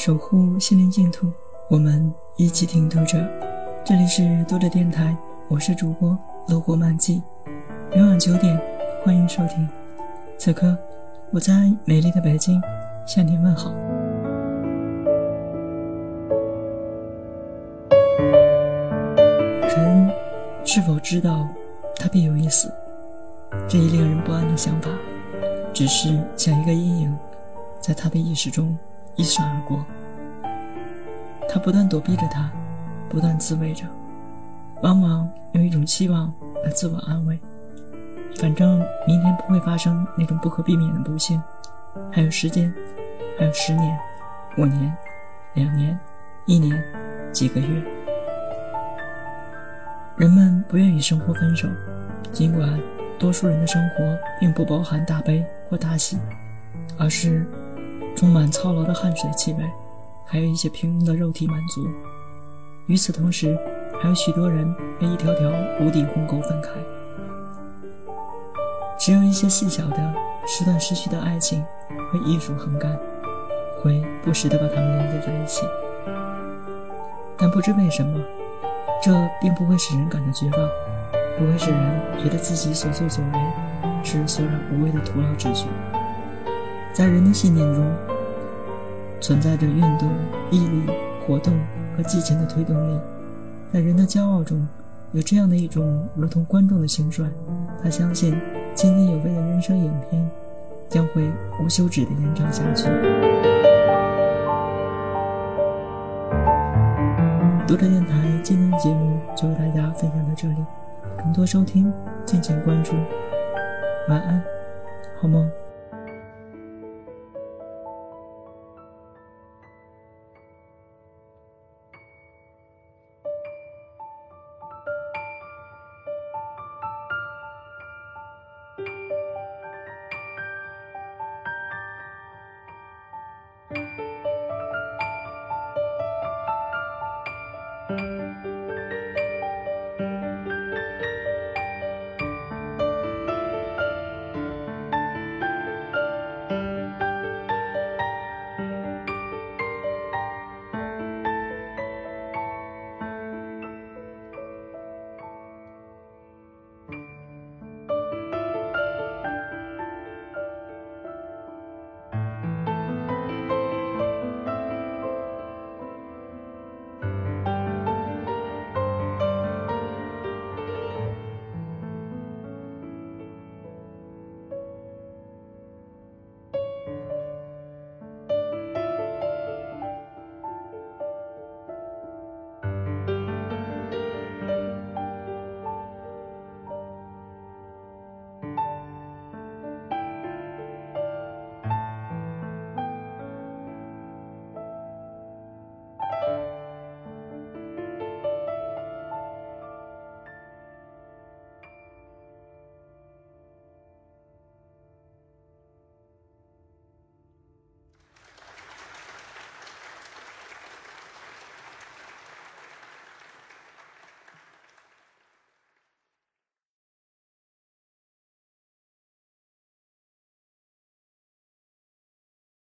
守护心灵净土，我们一起听读者。这里是读者电台，我是主播乐活漫记。每晚九点，欢迎收听。此刻，我在美丽的北京向您问好。人是否知道他必有一死？这一令人不安的想法，只是像一个阴影，在他的意识中一闪而过。他不断躲避着他，不断自慰着，往往用一种期望来自我安慰。反正明天不会发生那种不可避免的不幸，还有时间，还有十年、五年、两年、一年、几个月。人们不愿与生活分手，尽管多数人的生活并不包含大悲或大喜，而是充满操劳的汗水气味，还有一些平庸的肉体满足。与此同时，还有许多人被一条条无底鸿沟分开。只有一些细小的时断时续的爱情会艺术横干，会不时地把它们连接在一起。但不知为什么。这并不会使人感到绝望，不会使人觉得自己所作所为是索然无味的徒劳之举。在人的信念中，存在着运动、毅力、活动和激情的推动力；在人的骄傲中，有这样的一种如同观众的兴衰，他相信津津有味的人生影片将会无休止地延长下去。读者电台今天的节目就为大家分享到这里，更多收听敬请关注。晚安，好梦。